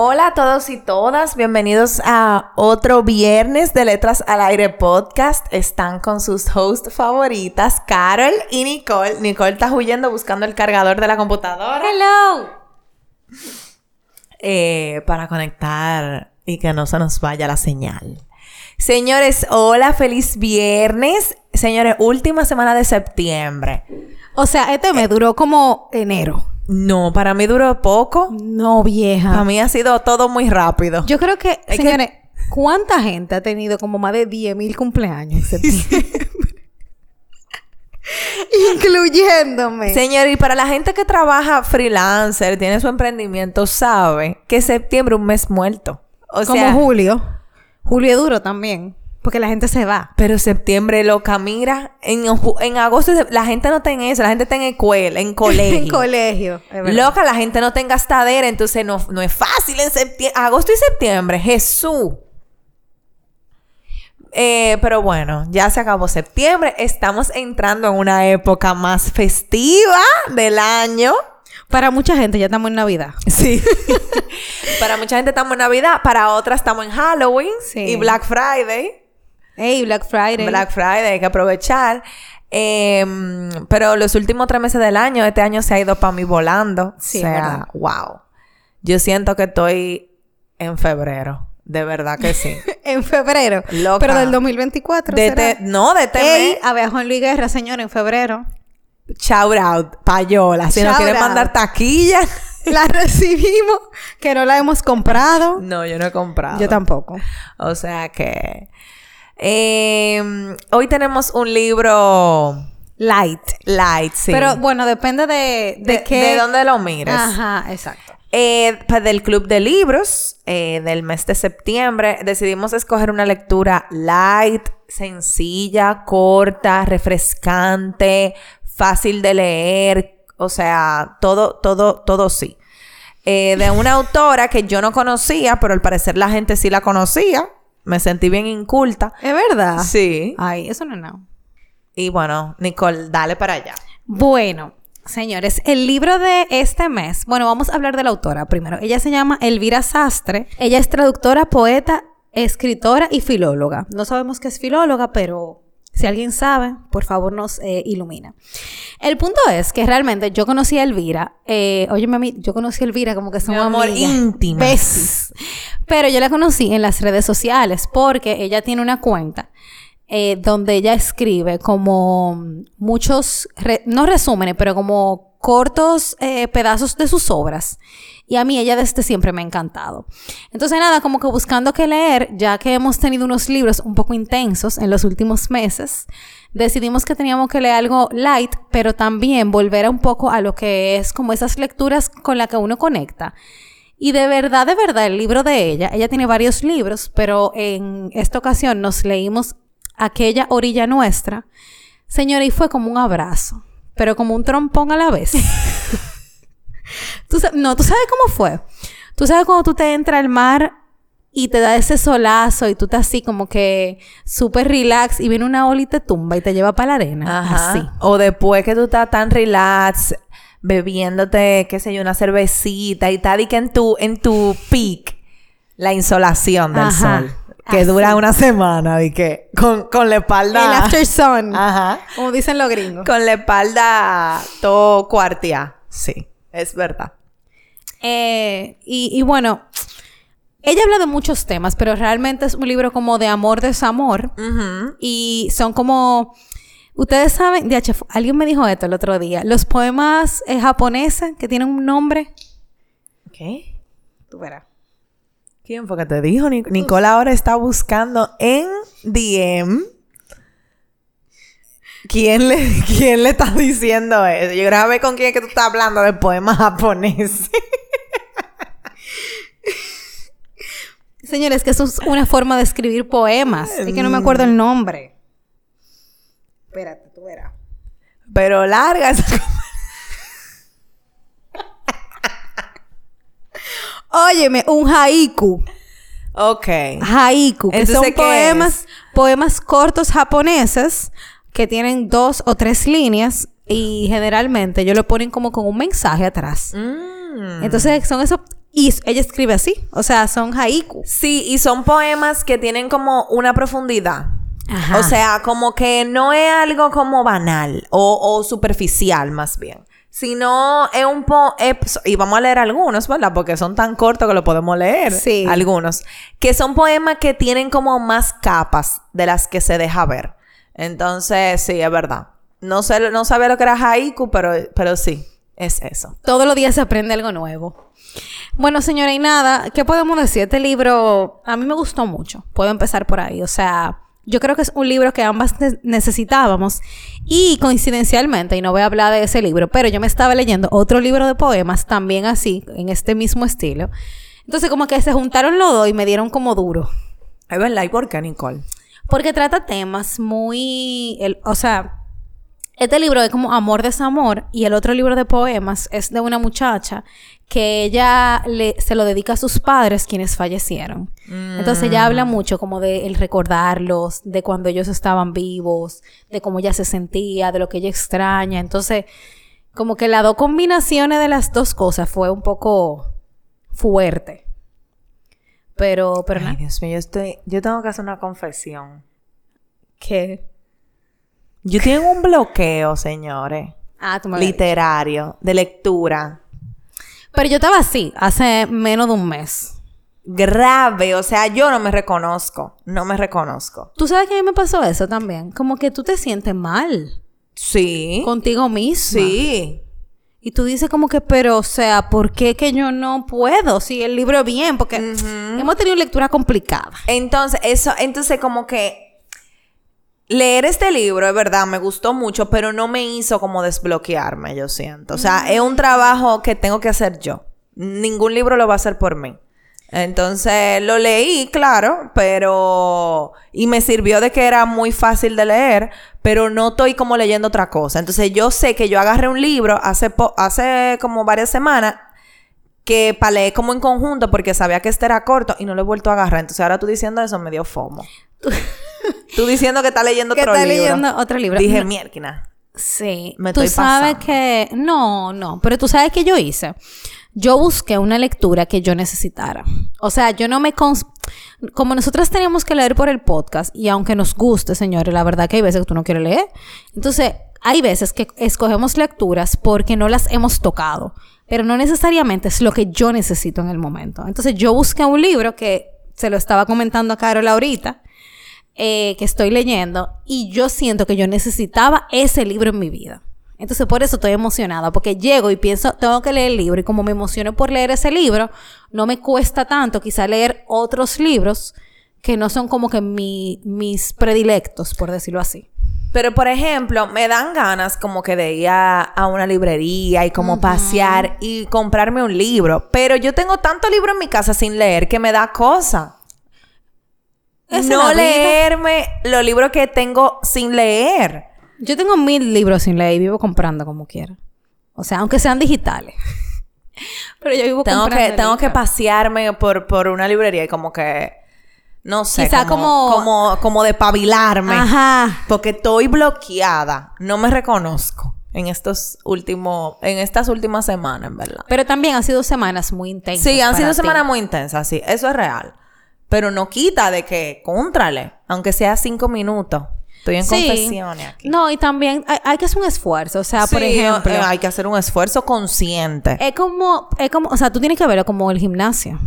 Hola a todos y todas, bienvenidos a otro viernes de Letras al Aire podcast. Están con sus hosts favoritas, Carol y Nicole. Nicole está huyendo buscando el cargador de la computadora. Hello. Eh, para conectar y que no se nos vaya la señal. Señores, hola, feliz viernes. Señores, última semana de septiembre. O sea, este me duró como enero. No, para mí duró poco. No, vieja. Para mí ha sido todo muy rápido. Yo creo que, señores, ¿cuánta gente ha tenido como más de 10.000 cumpleaños en septiembre? Incluyéndome. Señor, y para la gente que trabaja freelancer, tiene su emprendimiento, sabe que septiembre es un mes muerto. O como julio. Julio es duro también. Porque la gente se va. Pero septiembre, loca, mira, en, en agosto la gente no tiene eso, la gente está en escuela, en colegio. en colegio. Loca, la gente no tenga gastadera, entonces no, no es fácil en septiembre, agosto y septiembre, Jesús. Eh, pero bueno, ya se acabó septiembre, estamos entrando en una época más festiva del año. Para mucha gente ya estamos en Navidad. Sí. para mucha gente estamos en Navidad, para otras estamos en Halloween y Black Friday. Hey, Black Friday. Black Friday, hay que aprovechar. Em, pero los últimos tres meses del año, este año se ha ido para mí volando. Sí, o sea, wow. Yo siento que estoy en febrero. De verdad que sí. en febrero. Loca. Pero del 2024. De no, de este Hey, a Juan Luis Guerra, señor, en febrero. Shout out, payola. Si nos quieren mandar taquillas. la recibimos, que no la hemos comprado. No, yo no he comprado. Yo tampoco. O sea que. Em, hoy tenemos un libro light. Light, sí. Pero bueno, depende de, de, qué. De dónde lo mires. Ajá, exacto. Eh, pues del club de libros eh, del mes de septiembre decidimos escoger una lectura light, sencilla, corta, refrescante, fácil de leer, o sea, todo, todo, todo sí. Eh, de una autora que yo no conocía, pero al parecer la gente sí la conocía. Me sentí bien inculta. ¿Es verdad? Sí. Ay, eso no es nada. Y bueno, Nicole, dale para allá. Bueno, señores, el libro de este mes, bueno, vamos a hablar de la autora primero. Ella se llama Elvira Sastre. Ella es traductora, poeta, escritora y filóloga. No sabemos qué es filóloga, pero si alguien sabe, por favor nos eh, ilumina. El punto es que realmente yo conocí a Elvira. Eh, oye, mami, yo conocí a Elvira como que somos amor íntimo. Pero yo la conocí en las redes sociales porque ella tiene una cuenta eh, donde ella escribe como muchos, no resúmenes, pero como cortos eh, pedazos de sus obras. Y a mí ella desde siempre me ha encantado. Entonces nada, como que buscando qué leer, ya que hemos tenido unos libros un poco intensos en los últimos meses, decidimos que teníamos que leer algo light, pero también volver a un poco a lo que es como esas lecturas con las que uno conecta. Y de verdad, de verdad, el libro de ella, ella tiene varios libros, pero en esta ocasión nos leímos aquella orilla nuestra. Señora, y fue como un abrazo, pero como un trompón a la vez. no, tú sabes cómo fue. Tú sabes cuando tú te entras al mar y te da ese solazo y tú estás así como que súper relax y viene una ola y te tumba y te lleva para la arena. Ajá. Así. O después que tú estás tan relax, bebiéndote, qué sé yo, una cervecita y tal, y que en tu, en tu peak, la insolación del sol. Que dura una semana, y que con, con la espalda. El after sun. Ajá. Como dicen los gringos. Con la espalda todo cuartia. Sí, es verdad. Eh, y, y bueno, ella habla de muchos temas, pero realmente es un libro como de amor, desamor. Y son como Ustedes saben, de alguien me dijo esto el otro día. Los poemas eh, japoneses que tienen un nombre. ¿Qué? Tú verás. ¿Quién fue que te dijo? Nicola ahora está buscando en DM. ¿Quién le, ¿Quién le está diciendo eso? Yo quiero ver con quién es que tú estás hablando de poemas japoneses. Señores, que eso es una forma de escribir poemas. Es que no me acuerdo el nombre. Espérate, tú verás. Pero larga Óyeme, un haiku. Ok. Haiku, que son poemas, poemas cortos japoneses que tienen dos o tres líneas y generalmente ellos lo ponen como con un mensaje atrás. Mm. Entonces son esos Y ella escribe así, o sea, son haiku. Sí, y son poemas que tienen como una profundidad. Ajá. O sea, como que no es algo como banal o, o superficial más bien. Sino es un po... es- y vamos a leer algunos, ¿verdad? Porque son tan cortos que lo podemos leer. Sí. Algunos. Que son poemas que tienen como más capas de las que se deja ver. Entonces, sí, es verdad. No sé, no sabía lo que era haiku, pero, pero sí, es eso. Todos los días se aprende algo nuevo. Bueno, señora, y nada, ¿qué podemos decir? Este libro a mí me gustó mucho. Puedo empezar por ahí. O sea, yo creo que es un libro que ambas ne- necesitábamos. Y coincidencialmente, y no voy a hablar de ese libro, pero yo me estaba leyendo otro libro de poemas, también así, en este mismo estilo. Entonces, como que se juntaron los dos y me dieron como duro. Es verdad, ¿y por qué, Nicole? Porque trata temas muy... el- o sea, este libro es como amor, desamor. Y el otro libro de poemas es de una muchacha que ella le, se lo dedica a sus padres quienes fallecieron. Entonces ella habla mucho como de el recordarlos, de cuando ellos estaban vivos, de cómo ella se sentía, de lo que ella extraña. Entonces, como que las dos combinaciones de las dos cosas fue un poco fuerte. Pero, pero Ay, nada. Dios mío, yo estoy... Yo tengo que hacer una confesión. ¿Qué? Yo tengo un bloqueo, señores. Ah, tú me literario, de lectura. Pero yo estaba así, hace menos de un mes. Grave, o sea, yo no me reconozco. No me reconozco. ¿Tú sabes que a mí me pasó eso también? Como que tú te sientes mal Sí. contigo mismo. Sí. Y tú dices como que, pero, o sea, ¿por qué que yo no puedo? Si el libro es bien, porque hemos tenido lectura complicada. Entonces, eso, entonces como que leer este libro, es verdad, me gustó mucho, pero no me hizo como desbloquearme, yo siento. O sea, es un trabajo que tengo que hacer yo. Ningún libro lo va a hacer por mí. Entonces lo leí, claro, pero... Y me sirvió de que era muy fácil de leer, pero no estoy como leyendo otra cosa. Entonces yo sé que yo agarré un libro hace, po- hace como varias semanas que para leer como en conjunto porque sabía que este era corto y no lo he vuelto a agarrar. Entonces ahora tú diciendo eso me dio fomo. tú diciendo que estás leyendo Que otro estás libro. leyendo otro libro. Dije, No. mierda. Sí. Me tú estoy sabes pasando. que... No, no. Pero tú sabes que yo hice. Yo busqué una lectura que yo necesitara. O sea, yo no me... cons- Como nosotras teníamos que leer por el podcast, y aunque nos guste, señores, la verdad que hay veces que tú no quieres leer. Entonces, hay veces que escogemos lecturas porque no las hemos tocado. Pero no necesariamente es lo que yo necesito en el momento. Entonces, yo busqué un libro que se lo estaba comentando a Carol ahorita eh, que estoy leyendo y yo siento que yo necesitaba ese libro en mi vida. Entonces por eso estoy emocionada, porque llego y pienso, tengo que leer el libro y como me emociono por leer ese libro, no me cuesta tanto quizá leer otros libros que no son como que mi- mis predilectos, por decirlo así. Pero, por ejemplo, me dan ganas como que de ir a, a una librería y como pasear y comprarme un libro. Pero yo tengo tanto libro en mi casa sin leer que me da cosa. No leerme los libros que tengo sin leer. Yo tengo mil libros sin leer y vivo comprando como quiera. O sea, aunque sean digitales. Pero yo vivo Tengo comprando que, tengo que pasearme por, por una librería y como que, no sé, Quizá como, como- como, como. Ajá. Porque estoy bloqueada. No me reconozco en estos últimos, en estas últimas semanas, en verdad. Pero también han sido semanas muy intensas. Sí, han sido ti. semanas muy intensas, sí, eso es real. Pero no quita de que, contrale, aunque sea cinco minutos. Estoy en Sí. confesiones aquí. No, y también hay, hay que hacer un esfuerzo. O sea, por Sí, ejemplo, eh, hay que hacer un esfuerzo consciente. es como, es como, o sea, tú tienes que verlo como el gimnasio.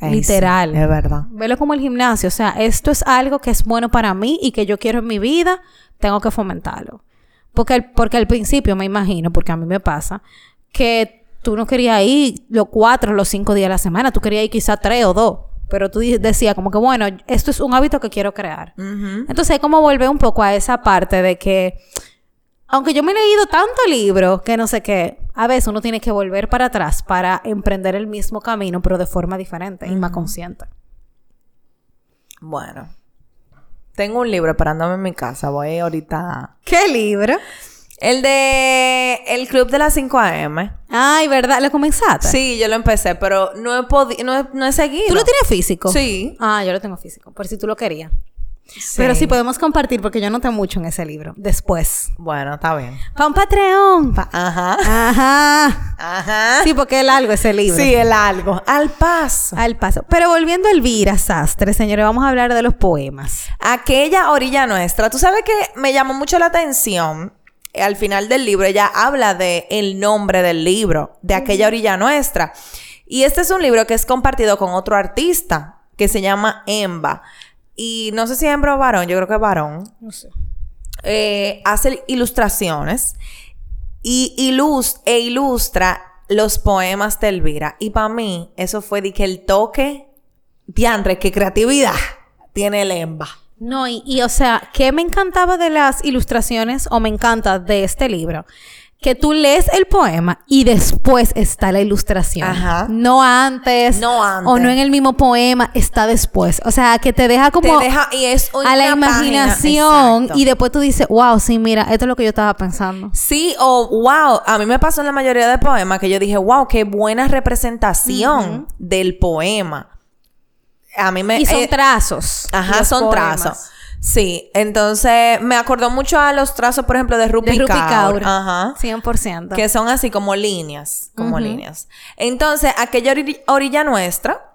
Sí, literal. es verdad. Verlo como el gimnasio. O sea, esto es algo que es bueno para mí y que yo quiero en mi vida, tengo que fomentarlo. Porque al, porque al principio me imagino, porque a mí me pasa, que tú no querías ir los cuatro, los cinco días a la semana, tú querías ir quizá tres o dos. Pero tú decías como que, bueno, esto es un hábito que quiero crear. Ujú. Entonces, es como volver un poco a esa parte de que, aunque yo me he leído tanto libro que no sé qué, a veces uno tiene que volver para atrás para emprender el mismo camino, pero de forma diferente y más consciente. Bueno. Tengo un libro esperándome en mi casa. Voy ahorita. ¿Qué libro? El de El Club de las 5 AM. Ay, ¿verdad? ¿Lo comenzaste? Sí, yo lo empecé, pero no he podido, no he, no he seguido. ¿Tú lo tienes físico? Sí. Ah, yo lo tengo físico, por si tú lo querías. Pero sí podemos compartir porque yo noté mucho en ese libro. Después. Bueno, está bien. Pa' un Patreon. Pa- Ajá. Ajá. Ajá. Sí, porque es largo ese libro. Sí, el algo. Al paso. Al paso. Pero volviendo a Elvira Sastre, señores, vamos a hablar de los poemas. Aquella orilla nuestra. Tú sabes que me llamó mucho la atención. Al final del libro, ella habla de el nombre del libro, de aquella orilla nuestra. Y este es un libro que es compartido con otro artista que se llama Emba. Y no sé si es hembra o varón, yo creo que es varón. No sé. eh, hace ilustraciones y ilus e ilustra los poemas de Elvira. Y para mí, eso fue de que el toque, dianre, qué creatividad tiene el Emba. No, y, y, o sea, ¿qué me encantaba de las ilustraciones o me encanta de este libro? Que tú lees el poema y después está la ilustración. Ajá. No antes. No antes. O no en el mismo poema, está después. O sea, que te deja como Te deja, y es a la imaginación exacto. y después tú dices, wow, sí, mira, esto es lo que yo estaba pensando. Sí, o wow, a mí me pasó en la mayoría de poemas que yo dije, wow, qué buena representación del poema. A mí me... Y son eh, trazos. Ajá, son poemas. trazos. Sí, entonces me acordó mucho a los trazos, por ejemplo, de Rupi, De Rupi Kaur. Kaur. Ajá. 100%. Que son así como líneas, como líneas. Entonces, aquella ori- orilla nuestra,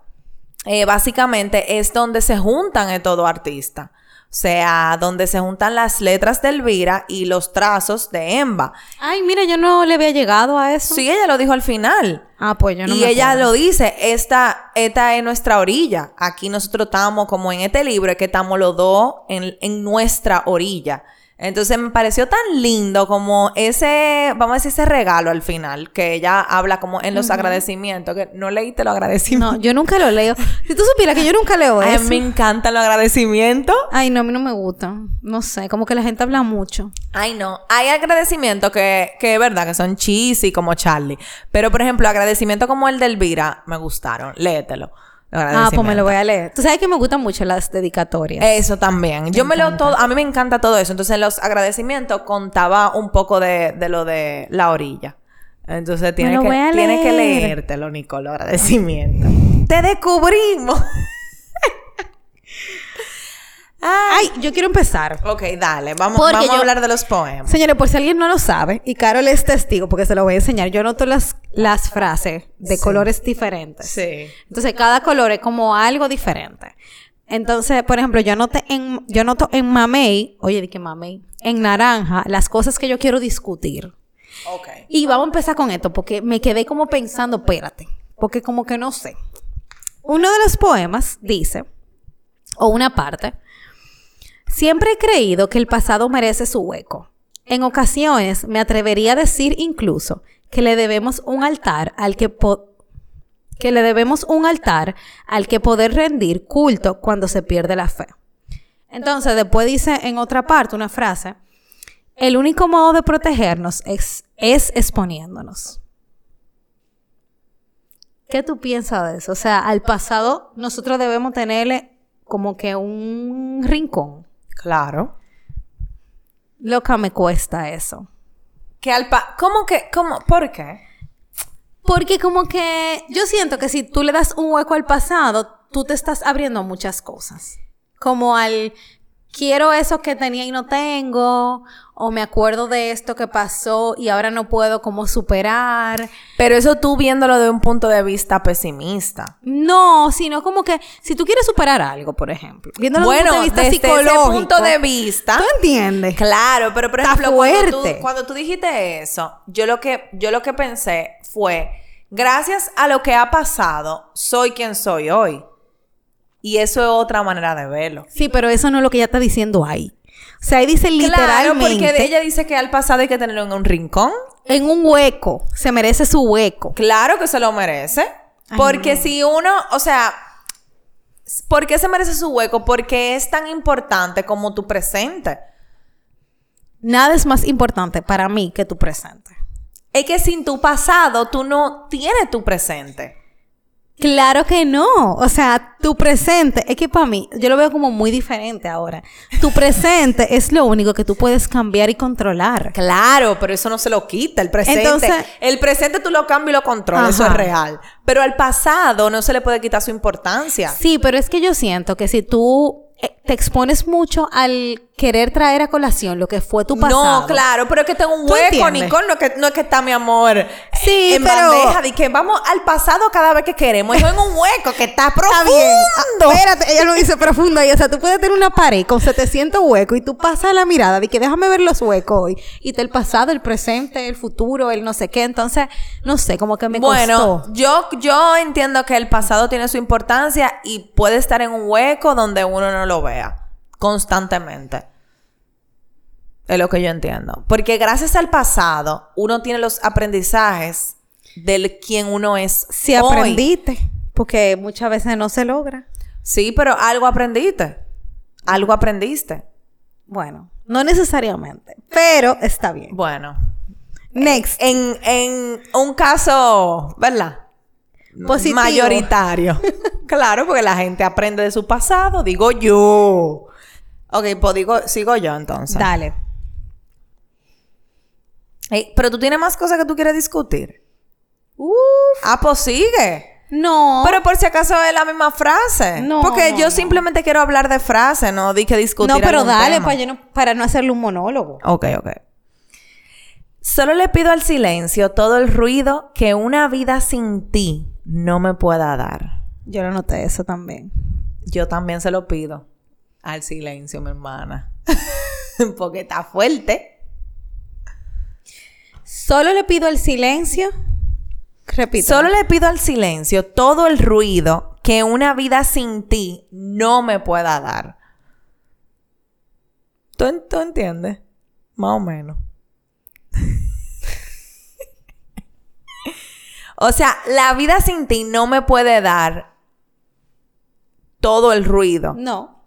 eh, básicamente es donde se juntan eh, todo artista. O sea, donde se juntan las letras de Elvira y los trazos de Emba. Ay, mira, yo no le había llegado a eso. Sí, ella lo dijo al final. Ah, pues yo no y me ella lo dice, esta, esta es nuestra orilla. Aquí nosotros estamos como en este libro, es que estamos los dos en, en nuestra orilla. Entonces me pareció tan lindo como ese, vamos a decir, ese regalo al final, que ella habla como en los agradecimientos, que no leíste los No, agradecimientos. yo nunca lo leo. Si tú supieras que yo nunca leo Ay, eso. me encantan los agradecimientos. Ay, no, a mí no me gusta. No sé, como que la gente habla mucho. Ay, no. Hay agradecimientos que, que es verdad, que son cheesy como Charlie. Pero, por ejemplo, agradecimientos como el de Elvira me gustaron. Léetelo. Ah, pues me lo voy a leer. Tú sabes que me gustan mucho las dedicatorias. Eso también. Yo me leo todo, a mí me encanta todo eso. Entonces, en los agradecimientos contaba un poco de, de lo de la orilla. Entonces, tienes lo que, voy a tienes que leértelo, Nicole, los agradecimientos. ¡Te descubrimos! Ay, yo quiero empezar. ok, dale. Vamos, Porque vamos a hablar de los poemas. Señores, por si alguien no lo sabe, y Carol es testigo porque se lo voy a enseñar. Yo noto las, las frases de Sí. colores diferentes. Sí. Entonces, cada color es como algo diferente. Entonces, por ejemplo, yo noté en, yo noto en mamey, oye, di que mamey, en naranja, las cosas que yo quiero discutir. Ok. Y vamos a empezar con esto, porque me quedé como pensando, espérate, porque como que no sé. Uno de los poemas dice, o una parte, siempre he creído que el pasado merece su hueco. En ocasiones me atrevería a decir incluso que le debemos un altar al que que le debemos un altar al que poder rendir culto cuando se pierde la fe. Entonces, después dice en otra parte una frase, el único modo de protegernos es, es exponiéndonos. ¿Qué tú piensas de eso? O sea, al pasado nosotros debemos tenerle como que un rincón. Claro. Loca me cuesta eso. Que al pa... ¿Cómo que? ¿Cómo? ¿Por qué? Porque como que yo siento que si tú le das un hueco al pasado, tú te estás abriendo a muchas cosas. Como al quiero eso que tenía y no tengo, o me acuerdo de esto que pasó y ahora no puedo como superar. Pero eso tú viéndolo de un punto de vista pesimista. No, sino como que si tú quieres superar algo, por ejemplo, viéndolo bueno, desde un punto de vista desde psicológico. ese punto de vista... ¿Tú entiendes? Claro, pero por ejemplo, cuando tú, cuando tú dijiste eso, yo lo que yo lo que pensé fue, gracias a lo que ha pasado, soy quien soy hoy. Y eso es otra manera de verlo. Sí, pero eso no es lo que ella está diciendo ahí. O sea, ahí dice Claro, literalmente porque ella dice que al pasado hay que tenerlo en un rincón. en un hueco, se merece su hueco. Claro que se lo merece. Ay, porque no. si uno, o sea, ¿por qué se merece su hueco? Porque es tan importante como tu presente. Nada es más importante para mí que tu presente. Es que sin tu pasado tú no tienes tu presente. Claro que no. O sea, tu presente, es que para mí, yo lo veo como muy diferente ahora. Tu presente es lo único que tú puedes cambiar y controlar. Claro, pero eso no se lo quita el presente. Entonces- el presente tú lo cambias y lo controlas, eso es real. Pero al pasado no se le puede quitar su importancia. Sí, pero es que yo siento que si tú, eh, te expones mucho al querer traer a colación lo que fue tu pasado. No, claro, pero es que tengo un ¿Tú hueco? Nicole. No es que, no es que está mi amor Sí, en pero- bandeja. De que vamos al pasado cada vez que queremos. Yo en un hueco que está Está profundo. bien. Ah, Espérate, ella lo dice profundo. O sea, tú puedes tener una pared con 700 huecos y tú pasas la mirada de que déjame ver los huecos hoy. Y está el pasado, el presente, el futuro, el no sé qué. Entonces, no sé, como que me Bueno, costó. yo, yo entiendo que el pasado tiene su importancia y puede estar en un hueco donde uno no lo vea constantemente. Es lo que yo entiendo. Porque gracias al pasado, uno tiene los aprendizajes del quien uno es. Si hoy. aprendiste, porque muchas veces no se logra. Sí, pero algo aprendiste. Algo aprendiste. Bueno, no necesariamente, pero está bien. Bueno. Next. En, en un caso, ¿verdad? Positivo. Mayoritario. claro, porque la gente aprende de su pasado, digo yo. Ok, pues digo, sigo yo entonces. Dale. Ey, pero tú tienes más cosas que tú quieres discutir. Uf. Ah, pues sigue. No. Pero por si acaso es la misma frase. No, Porque no, yo no. simplemente quiero hablar de frase, no di que discutir. no, pero dale tema. para, yo no, para no hacerle un monólogo. Ok, ok. Solo le pido al silencio todo el ruido que una vida sin ti no me pueda dar. Yo lo noté eso también. Yo también se lo pido al silencio, mi hermana. Porque está fuerte. Solo le pido el silencio. Repito. Solo le pido al silencio todo el ruido que una vida sin ti no me pueda dar. ¿Tú, en- tú entiendes? Más o menos. o sea, la vida sin ti no me puede dar todo el ruido. No.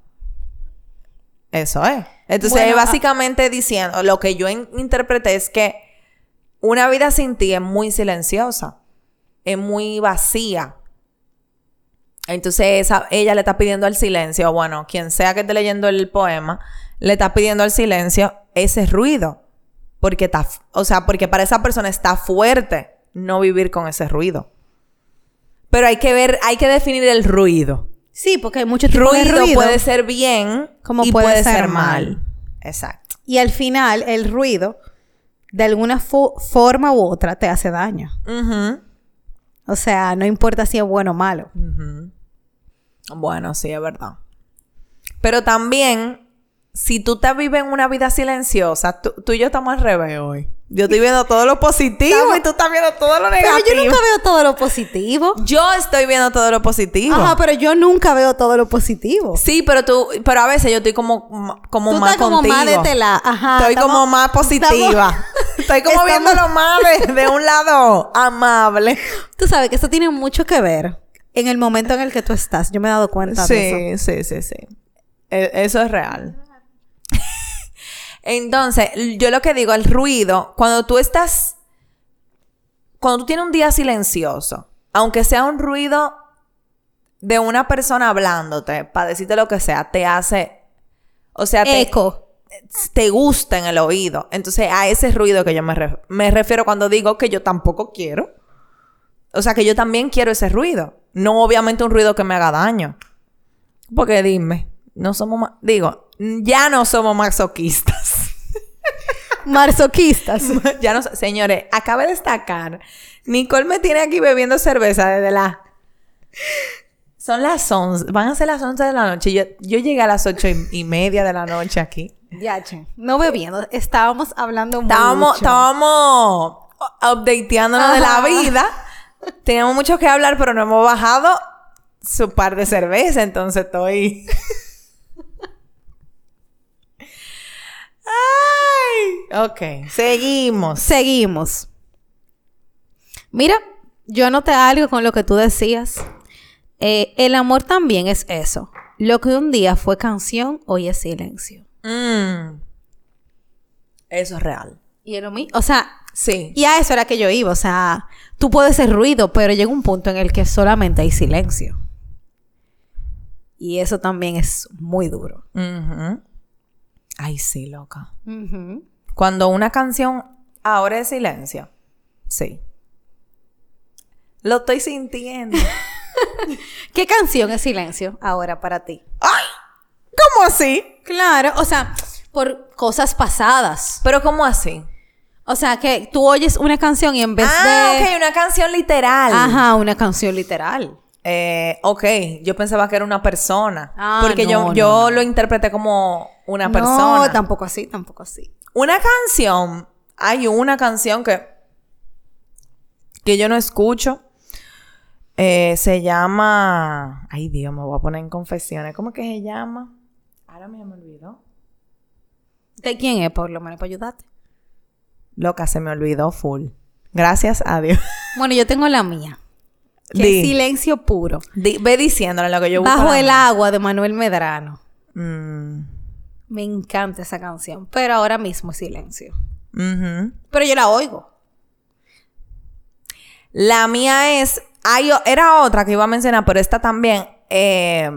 Eso es. Entonces, Bueno, ah- básicamente diciendo, lo que yo in- interpreté es que una vida sin ti es muy silenciosa, es muy vacía. Entonces, esa- ella le está pidiendo al silencio, bueno, quien sea que esté leyendo el poema, le está pidiendo al silencio ese ruido. Porque está, o sea, porque para esa persona está fuerte no vivir con ese ruido. Pero hay que ver, hay que definir el ruido. Sí, porque hay mucho tipo de Ruido, puede ser bien Como y puede puede, ser ser mal. mal. Exacto. Y al final, el ruido, de alguna fo- forma u otra, te hace daño. Ujú. O sea, no importa si es bueno o malo. Bueno, sí, es verdad. Pero también, si tú te vives en una vida silenciosa, tú, tú y yo estamos al revés hoy. Yo estoy viendo todo lo positivo Estamos- y tú estás viendo todo lo Pero negativo. yo nunca veo todo lo positivo. Yo estoy viendo todo lo positivo. Ajá, pero yo nunca veo todo lo positivo. Sí, pero tú, pero a veces yo estoy como, como Tú más estás como contigo. más de tela. Ajá. Estoy estamos- como más positiva. estamos- Estoy como estamos- viéndolo más de, de un lado amable. Tú sabes que eso tiene mucho que ver en el momento en el que tú estás. Yo me he dado cuenta de eso. Sí, sí, sí, sí. E- Eso es real. Entonces, yo lo que digo, el ruido, cuando tú estás, cuando tú tienes un día silencioso, aunque sea un ruido de una persona hablándote, para decirte lo que sea, te hace, o sea, te, Eco. te gusta en el oído. Entonces, a ese ruido que yo me, ref- me refiero cuando digo que yo tampoco quiero. O sea, que yo también quiero ese ruido. No obviamente un ruido que me haga daño. Porque dime, no somos digo, ya no somos masoquistas. Marzoquistas. ya no, señores, acaba de destacar. Nicole me tiene aquí bebiendo cerveza desde la Son las 11, van a ser las 11 de la noche. Yo, yo llegué a las ocho y, y media de la noche aquí. Ya, che. No bebiendo. Estábamos hablando mucho. Estábamos, estábamos updateándonos de la vida. Teníamos mucho que hablar, pero no hemos bajado su par de cerveza, entonces estoy. Ay. Ok, seguimos. Seguimos. Mira, yo noté algo con lo que tú decías. Eh, el amor también es eso. Lo que un día fue canción, hoy es silencio. Mm. Eso es real. Y lo mismo. O sea, Sí. y a eso era que yo iba. O sea, tú puedes hacer ruido, pero llega un punto en el que solamente hay silencio. Y eso también es muy duro. Ay, sí, loca. Cuando una canción ahora es silencio. Sí. Lo estoy sintiendo. ¿Qué canción es silencio ahora para ti? ¿Cómo así? Claro, o sea, por cosas pasadas. Pero ¿cómo así? O sea, que tú oyes una canción y en vez ah, de... ok, una canción literal. Ajá, una canción literal. Eh, ok, yo pensaba que era una persona. Ah, porque no, yo, no, yo no. lo interpreté como una persona. No, tampoco así, tampoco así. Una canción, hay una canción que, que yo no escucho. Eh, se llama. Ay, Dios, me voy a poner en confesiones. ¿Cómo que se llama? Ahora me, olvidó. ¿De quién es, por lo menos, para ayudarte? Loca, se me olvidó full. Gracias a Dios. Bueno, yo tengo la mía. Que Di. es silencio puro. Di- ve diciéndole lo que yo. Bajo el agua de Manuel Medrano. Mm, Me encanta esa canción. Pero ahora mismo es silencio. Pero yo la oigo. La mía es. Hay, era otra que iba a mencionar, pero esta también. eh,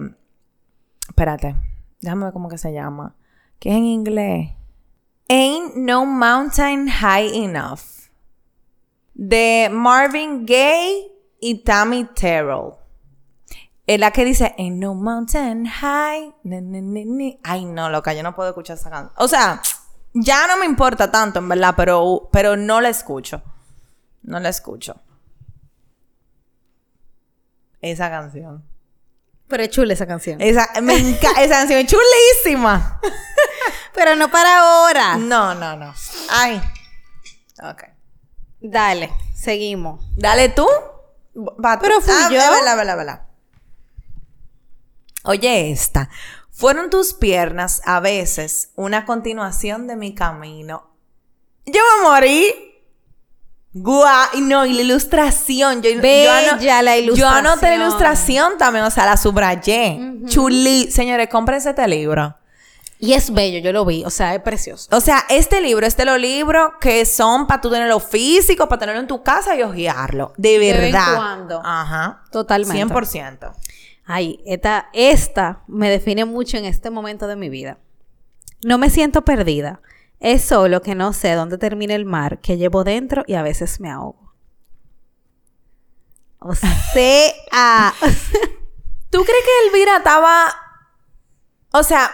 espérate. Déjame ver cómo que se llama. Que es en inglés. Ain't no mountain high enough. De Marvin Gaye y Tammy Terrell. Es la que dice, Ain't no mountain high. ni, ni, ni, ni". Ay, no, loca, yo no puedo escuchar esa canción. O sea, ya no me importa tanto, en verdad, pero, pero no la escucho. No la escucho. Esa canción. Pero es chula esa canción. Esa, me enca- esa canción es chulísima. Pero no para ahora. No, no, no. Ay. Ok. Dale, seguimos. Dale tú. Pero fui Ah, yo. verdad, verdad, verdad. Oye, esta. Fueron tus piernas a veces una continuación de mi camino. Yo me morí. Guau, no, y la ilustración. Yo, yo Bella ano- la Yo anoté la ilustración. ilustración también, o sea, la subrayé. Chulí. Señores, cómprense este libro. Y es bello, yo lo vi. O sea, es precioso. O sea, este libro, este los libros que son para tú tenerlo físico, para tenerlo en tu casa y hojearlo. De vez en verdad. cuando. Ajá. Totalmente. 100%. Ay, esta, me define mucho en este momento de mi vida. No me siento perdida. Es solo que no sé dónde termina el mar que llevo dentro y a veces me ahogo. O sea, ¿Tú crees que Elvira estaba... O sea,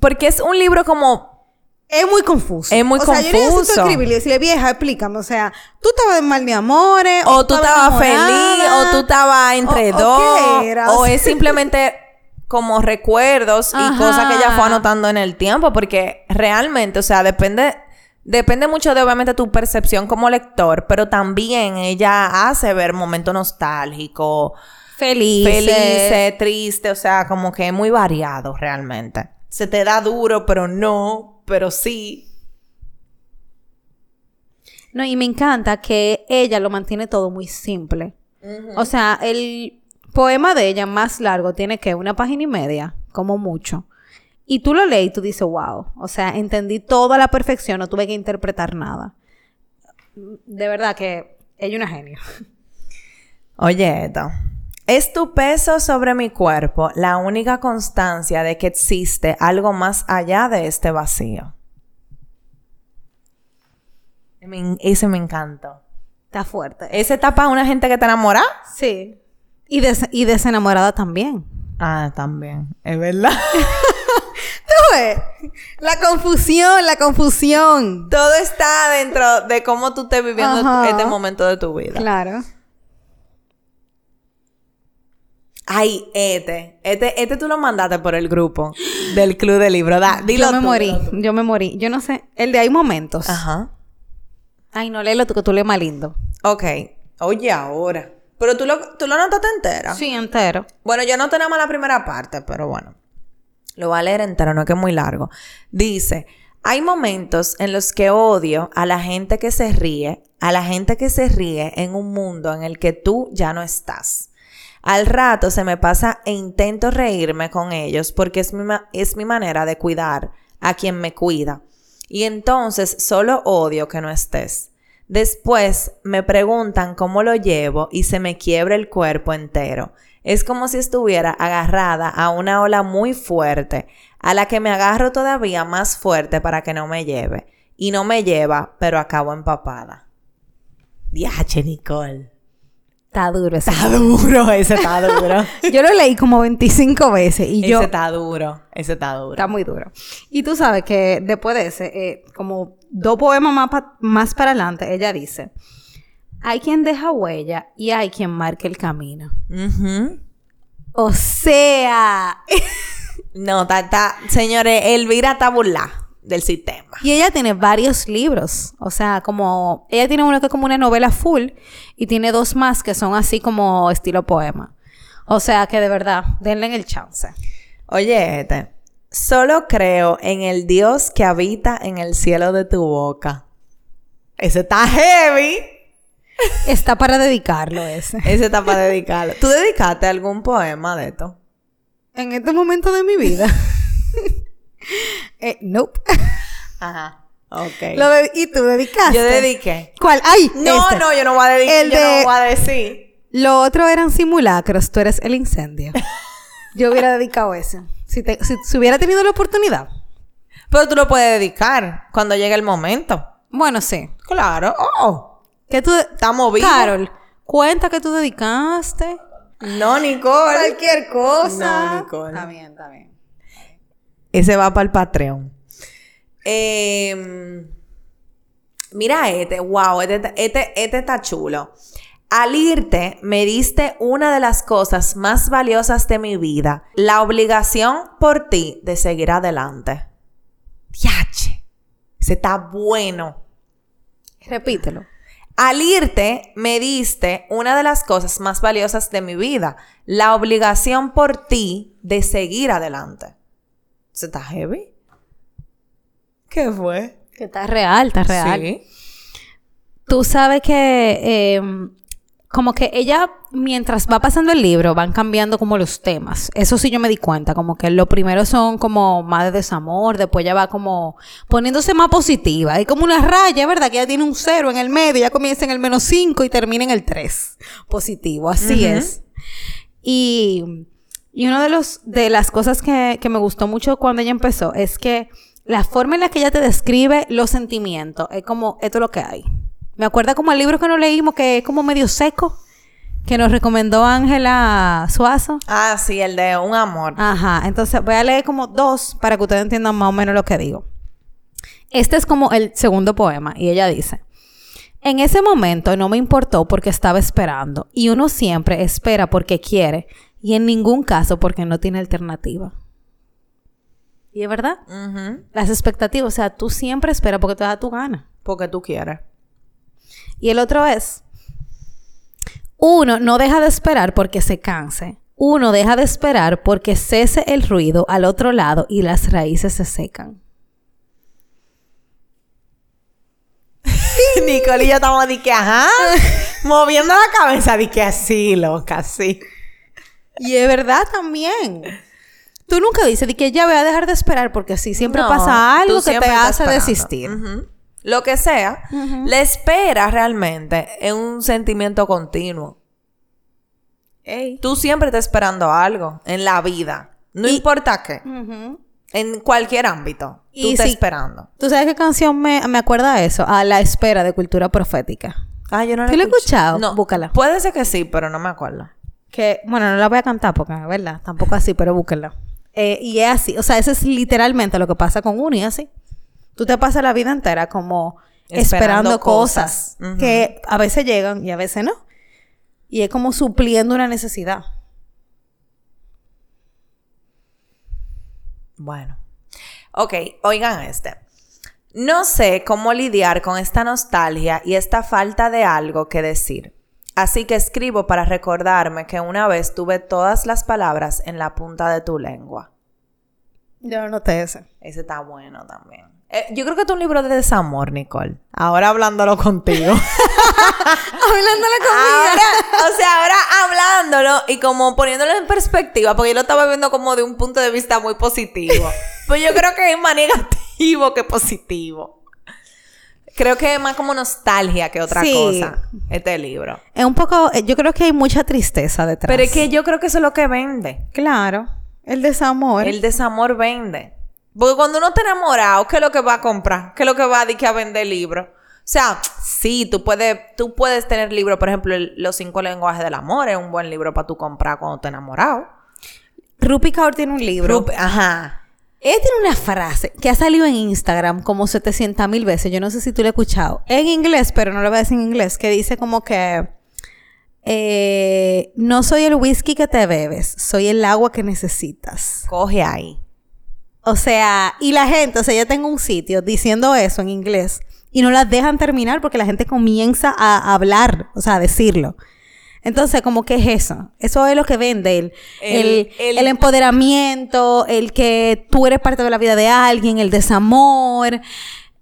porque es un libro como... es muy confuso. Es muy o sea, yo necesito confuso. escribirle y decirle, vieja, explícame. O sea, tú estabas mal de amores. O tú estabas feliz, o tú estabas entre o- o dos. qué era. O es simplemente como recuerdos y cosas que ella fue anotando en el tiempo. Porque realmente, o sea, depende... Depende mucho de obviamente tu percepción como lector, pero también ella hace ver momentos nostálgicos, Felices. felices, tristes, o sea, como que es muy variado realmente. Se te da duro, pero no, pero sí. No, y me encanta que ella lo mantiene todo muy simple. O sea, el poema de ella más largo tiene que una página y media, como mucho. Y tú lo lees y tú dices, wow. O sea, entendí todo a la perfección, no tuve que interpretar nada. De verdad que ella es una genio. Oye, esto. Es tu peso sobre mi cuerpo la única constancia de que existe algo más allá de este vacío. Ese me encantó. Está fuerte. ¿Ese tapa a una gente que te enamora? Sí. Y, des- y desenamorada también. Ah, también. Es verdad. ¿Tú ves? La confusión, la confusión. Todo está dentro de cómo tú estés viviendo Ajá. este momento de tu vida. Claro. Ay, este. Este, este tú lo mandaste por el grupo del Club de Libro. Da, dilo yo me tú, morí, tú. yo me morí. Yo no sé, el de hay momentos. Ajá. Ay, no, léelo tú, que tú lees más lindo. Ok. Oye, ahora. Pero tú lo, tú lo anotaste entera. Sí, entero. Bueno, yo no tenemos la primera parte, pero bueno. Lo voy a leer entero, no es que es muy largo. Dice, hay momentos en los que odio a la gente que se ríe, a la gente que se ríe en un mundo en el que tú ya no estás. Al rato se me pasa e intento reírme con ellos porque es mi, es mi manera de cuidar a quien me cuida. Y entonces solo odio que no estés. Después me preguntan cómo lo llevo y se me quiebra el cuerpo entero. Es como si estuviera agarrada a una ola muy fuerte, a la que me agarro todavía más fuerte para que no me lleve. Y no me lleva, pero acabo empapada. Diache, Nicole. Está duro ese. Está duro, ese está duro. Yo lo leí como 25 veces y yo... ese está duro, ese está duro. Está muy duro. Y tú sabes que después de ese, eh, como dos poemas más, pa- más para adelante, ella dice, hay quien deja huella y hay quien marca el camino. Ujú. O sea, No, está, señores, Elvira está burlada del sistema. y ella tiene varios libros, o sea, como, ella tiene uno que es como una novela full y tiene dos más que son así como estilo poema. O sea, que de verdad, denle el chance. Oye, este, solo creo en el Dios que habita en el cielo de tu boca. Ese está heavy. Está para dedicarlo ese. Ese está para dedicarlo. ¿Tú dedicaste algún poema de esto? En este momento de mi vida. eh, nope. Ajá. Ok. Lo de- ¿Y tú dedicaste? Yo dediqué. ¿Cuál? ¡Ay! No, este. no, yo no voy a dedicar. El Yo de- no voy a decir. Lo otro eran simulacros, tú eres el incendio. Yo hubiera dedicado ese. Si, te- si, si hubiera tenido la oportunidad. Pero tú lo puedes dedicar cuando llegue el momento. Bueno, sí. Claro. Oh. Que tú... Estamos vivos. Carol, cuenta que tú dedicaste. No, Nicole. Cualquier cosa. No, Nicole. Está bien. Ese va para el Patreon. Eh, mira este, wow, este, este, este está chulo. Al irte, me diste una de las cosas más valiosas de mi vida, la obligación por ti de seguir adelante. Diache, ese está bueno. Repítelo. Al irte, me diste una de las cosas más valiosas de mi vida, la obligación por ti de seguir adelante. ¿Se está heavy? ¿Qué fue? Que está real, está real. Sí. Tú sabes que eh, como que ella, mientras va pasando el libro, van cambiando como los temas. Eso sí yo me di cuenta, como que lo primero son como más de desamor, después ya va como poniéndose más positiva. Hay como una raya, ¿verdad? Que ya tiene un cero en el medio, ya comienza en el menos cinco y termina en el tres. Positivo, así es. Y, y una de, los, de las cosas que, que me gustó mucho cuando ella empezó es que la forma en la que ella te describe los sentimientos es como, esto es lo que hay. Me acuerda como el libro que nos leímos que es como medio seco, que nos recomendó Ángela Suazo. Ah, sí, el de un amor. Ajá, entonces voy a leer como dos para que ustedes entiendan más o menos lo que digo. Este es como el segundo poema y ella dice, en ese momento no me importó porque estaba esperando y uno siempre espera porque quiere y en ningún caso porque no tiene alternativa. Y es verdad, las expectativas, o sea, tú siempre esperas porque te da tu gana. Porque tú quieres. Y el otro es, uno no deja de esperar porque se canse. Uno deja de esperar porque cese el ruido al otro lado y las raíces se secan. Nicole y yo estamos de que, ajá, moviendo la cabeza, de que así, loca, así. Y es verdad también. Tú nunca dices de que ya voy a dejar de esperar porque así siempre No, pasa algo tú que te estás hace esperando. desistir. Lo que sea, la espera realmente es un sentimiento continuo. Ey. Tú siempre estás esperando algo en la vida. No Y- importa qué. En cualquier ámbito. Tú Y estás si- esperando. ¿Tú sabes qué canción me, me acuerda a eso? A La Espera de Cultura Profética. Ah, yo no ¿Tú la has escuchado? No. Búscala. Puede ser que sí, pero no me acuerdo. Que, bueno, no la voy a cantar porque, ¿verdad? Tampoco así, pero búsquenla. Eh, y es así. O sea, eso es literalmente lo que pasa con uno y así. Tú te pasas la vida entera como esperando, Esperando cosas, que a veces llegan y a veces no. Y es como supliendo una necesidad. Bueno. Ok, oigan este. No sé cómo lidiar con esta nostalgia y esta falta de algo que decir. Así que escribo para recordarme que una vez tuve todas las palabras en la punta de tu lengua. Yo no noté ese. Ese está bueno también. Eh, yo creo que es un libro de desamor, Nicole. Ahora hablándolo contigo. Hablándole ahora, o sea, ahora hablándolo y como poniéndolo en perspectiva, porque yo lo estaba viendo como de un punto de vista muy positivo. Pues yo creo que es más negativo que positivo. Creo que es más como nostalgia que otra Sí. cosa, este libro. Es un poco, eh, yo creo que hay mucha tristeza detrás. Pero es que yo creo que eso es lo que vende. Claro, el desamor. El desamor vende. Porque cuando uno está enamorado, ¿qué es lo que va a comprar? ¿Qué es lo que va a, que a vender libros? sea, sí, tú puedes, tú puedes tener libros, por ejemplo, el- Los cinco lenguajes del amor es un buen libro para tú comprar cuando te enamorado. Rupi Kaur tiene un libro. Rup- Ajá. Ella tiene una frase que ha salido en Instagram como 700 mil veces. Yo no sé si tú la has escuchado. En inglés, pero no lo voy a decir en inglés. Que dice como que... eh, no soy el whisky que te bebes. Soy el agua que necesitas. Coge ahí. O sea, y la gente, o sea, yo tengo un sitio diciendo eso en inglés y no la dejan terminar porque la gente comienza a hablar, o sea, a decirlo. Entonces, como que es eso. Eso es lo que vende el, el, El- el- el empoderamiento, el que tú eres parte de la vida de alguien, el desamor.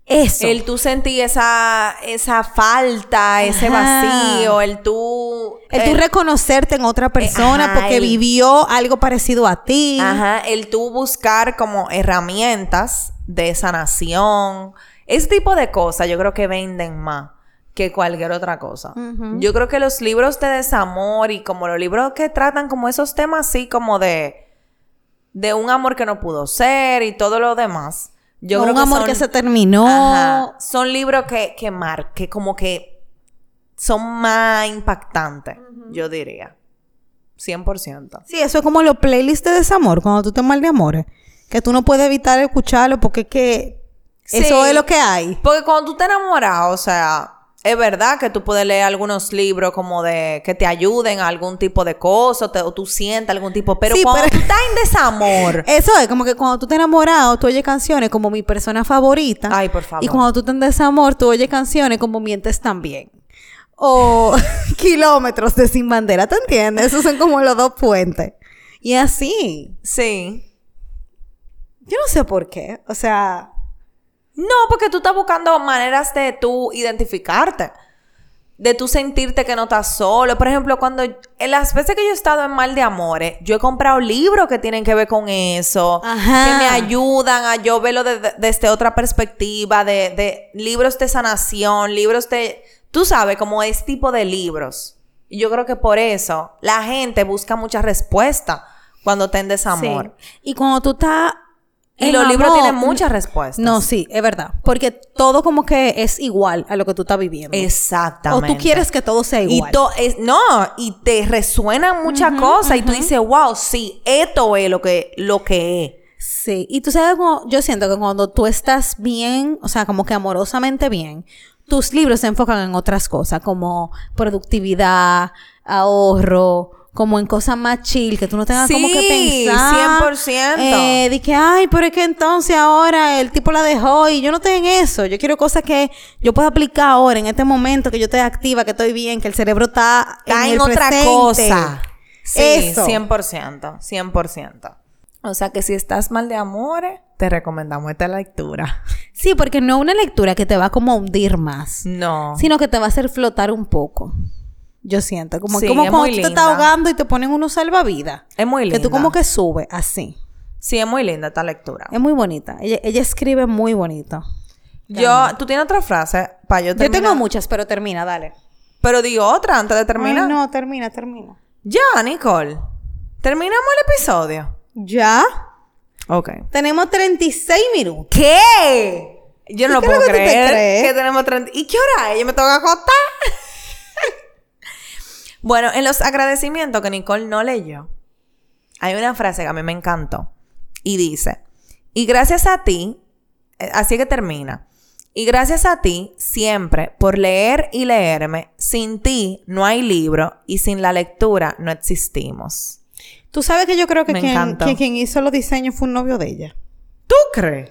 Eso. El tú sentir esa, esa falta, ese vacío, el tú... el tú reconocerte en otra persona ajá, porque vivió algo parecido a ti. Ajá, el tú buscar como herramientas de sanación. Ese tipo de cosas yo creo que venden más que cualquier otra cosa. Yo creo que los libros de desamor y como los libros que tratan como esos temas así como de de un amor que no pudo ser y todo lo demás. Yo creo un que amor son- que se terminó. Ajá, son libros que que mar que como que son más impactantes, yo diría. 100%. Sí, eso es como los playlists de desamor, cuando tú te mal de amores. Que tú no puedes evitar escucharlo porque es que eso es lo que hay. Porque cuando tú te enamoras, o sea, es verdad que tú puedes leer algunos libros como de que te ayuden a algún tipo de cosa, o, te- o tú sientes algún tipo, pero Sí, cuando pero- tú estás en desamor, Eso es como que cuando tú te enamorado, tú oyes canciones como mi persona favorita. Ay, por favor. Y cuando tú te en desamor, tú oyes canciones como mientes también. O kilómetros de sin bandera, ¿te entiendes? Esos son como los dos puentes. Y así. sí. Yo no sé por qué. O sea, No, porque tú estás buscando maneras de tú identificarte. De tú sentirte que no estás solo. Por ejemplo, cuando en las veces que yo he estado en mal de amores, yo he comprado libros que tienen que ver con eso. Ajá. Que me ayudan a yo verlo de- de- desde otra perspectiva. De, de libros de sanación, libros de. Tú sabes, como ese tipo de libros. Y yo creo que por eso la gente busca mucha respuesta cuando está en desamor. sí. Y cuando tú estás. Y los libros tienen muchas respuestas. No, sí, es verdad. Porque todo como que es igual a lo que tú estás viviendo. Exactamente. O tú quieres que todo sea Y igual. to- es- no, y te resuenan muchas cosas y tú dices, wow, sí, esto es lo que, lo que es. Sí, y tú sabes, como- yo siento que cuando tú estás bien, o sea, como que amorosamente bien, tus libros se enfocan en otras cosas, como productividad, ahorro, como en cosas más chill, que tú no tengas como que pensar. 100%. Eh, de que, ay, pero es que entonces ahora el tipo la dejó y yo no estoy en eso. Yo quiero cosas que yo pueda aplicar ahora, en este momento, que yo estoy activa, que estoy bien, que el cerebro está, Está en, otra presente. cosa. Sí, Eso. 100%, 100%. O sea que si estás mal de amores, te recomendamos esta lectura. Sí, porque no es una lectura que te va como a hundir más. No. sino que te va a hacer flotar un poco. Yo siento, como, Sí, como es cuando tú te estás ahogando y te ponen unos salvavidas. es muy linda. Que tú como que subes así. Sí, es muy linda esta lectura. Es muy bonita. Ella, ella escribe muy bonito. Yo, tú tienes otra frase para yo Yo terminar. tengo muchas, pero termina, dale. Pero digo otra antes de terminar. Ay, no, termina, termina. Ya, Nicole. Terminamos el episodio. ¿Ya? Ok. Tenemos 36 minutos. ¿Qué? Yo no ¿Y lo puedo creer. Que tenemos 30. ¿Y qué hora es? Yo me tengo que acostar. Bueno, en los agradecimientos que Nicole no leyó, hay una frase que a mí me encantó. Y dice: Y gracias a ti, eh, así que termina. Y gracias a ti siempre por leer y leerme. Sin ti no hay libro y sin la lectura no existimos. Tú sabes que yo creo que quien, que quien hizo los diseños fue un novio de ella. ¿Tú crees?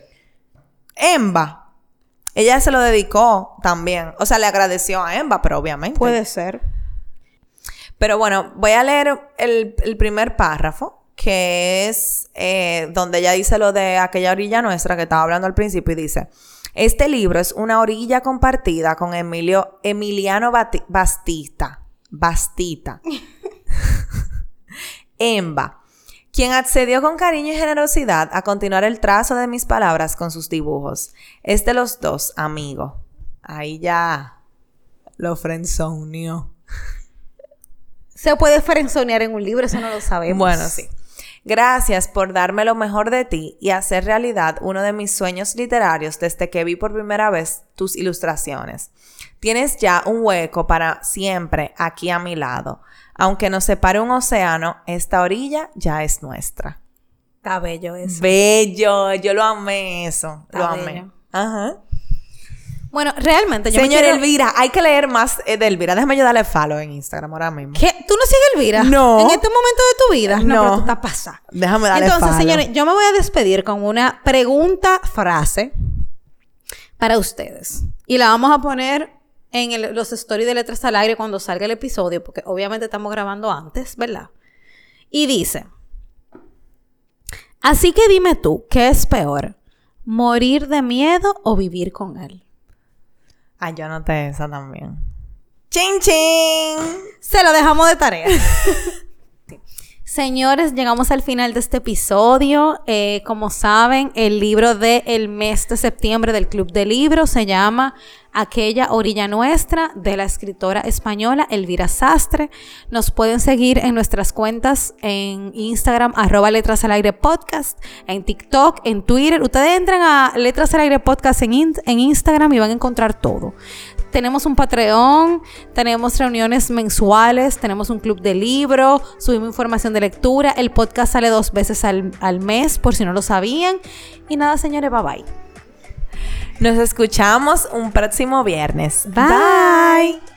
Emba. Ella se lo dedicó también. O sea, le agradeció a Emba, pero obviamente. Puede ser. Pero bueno, voy a leer el, primer párrafo, que es eh, donde ella dice lo de aquella orilla nuestra que estaba hablando al principio y dice, este libro es una orilla compartida con Emilio, Emiliano Bati- Bastista. Bastita. Emba, quien accedió con cariño y generosidad a continuar el trazo de mis palabras con sus dibujos. Es de los dos, amigo. Ahí ya lo frenzoneó. Se puede frenzonear en un libro, eso no lo sabemos. Bueno, sí. Gracias por darme lo mejor de ti y hacer realidad uno de mis sueños literarios desde que vi por primera vez tus ilustraciones. Tienes ya un hueco para siempre aquí a mi lado. Aunque nos separe un océano, esta orilla ya es nuestra. Está bello eso. Bello, yo lo amé eso. Está lo amé. bello. Ajá. Bueno, realmente yo me Señora quiero- Elvira, hay que leer más eh, de Elvira. Déjame yo darle follow en Instagram ahora mismo. ¿Qué? ¿Tú no sigues Elvira? No. ¿En este momento de tu vida? No, No. pero tú estás pasada. Déjame darle Entonces, follow. señores, yo me voy a despedir con una pregunta frase para ustedes. Y la vamos a poner en el- los stories de Letras al Aire cuando salga el episodio, porque obviamente estamos grabando antes, ¿verdad? Y dice, así que dime tú, ¿qué es peor? ¿Morir de miedo o vivir con él? Ah, yo anoté esa también. ¡Chin, chin! Se lo dejamos de tarea. Señores, llegamos al final de este episodio. Eh, como saben, el libro del mes de septiembre del Club de Libros se llama Aquella Orilla Nuestra de la escritora española Elvira Sastre. Nos pueden seguir en nuestras cuentas en Instagram, arroba Letras al Aire Podcast, en TikTok, en Twitter. Ustedes entran a Letras al Aire Podcast en, in- en Instagram y van a encontrar todo. Tenemos un Patreon, tenemos reuniones mensuales, tenemos un club de libro, subimos información de lectura. El podcast sale dos veces al, al mes, por si no lo sabían. Y nada, señores, bye bye. Nos escuchamos un próximo viernes. Bye.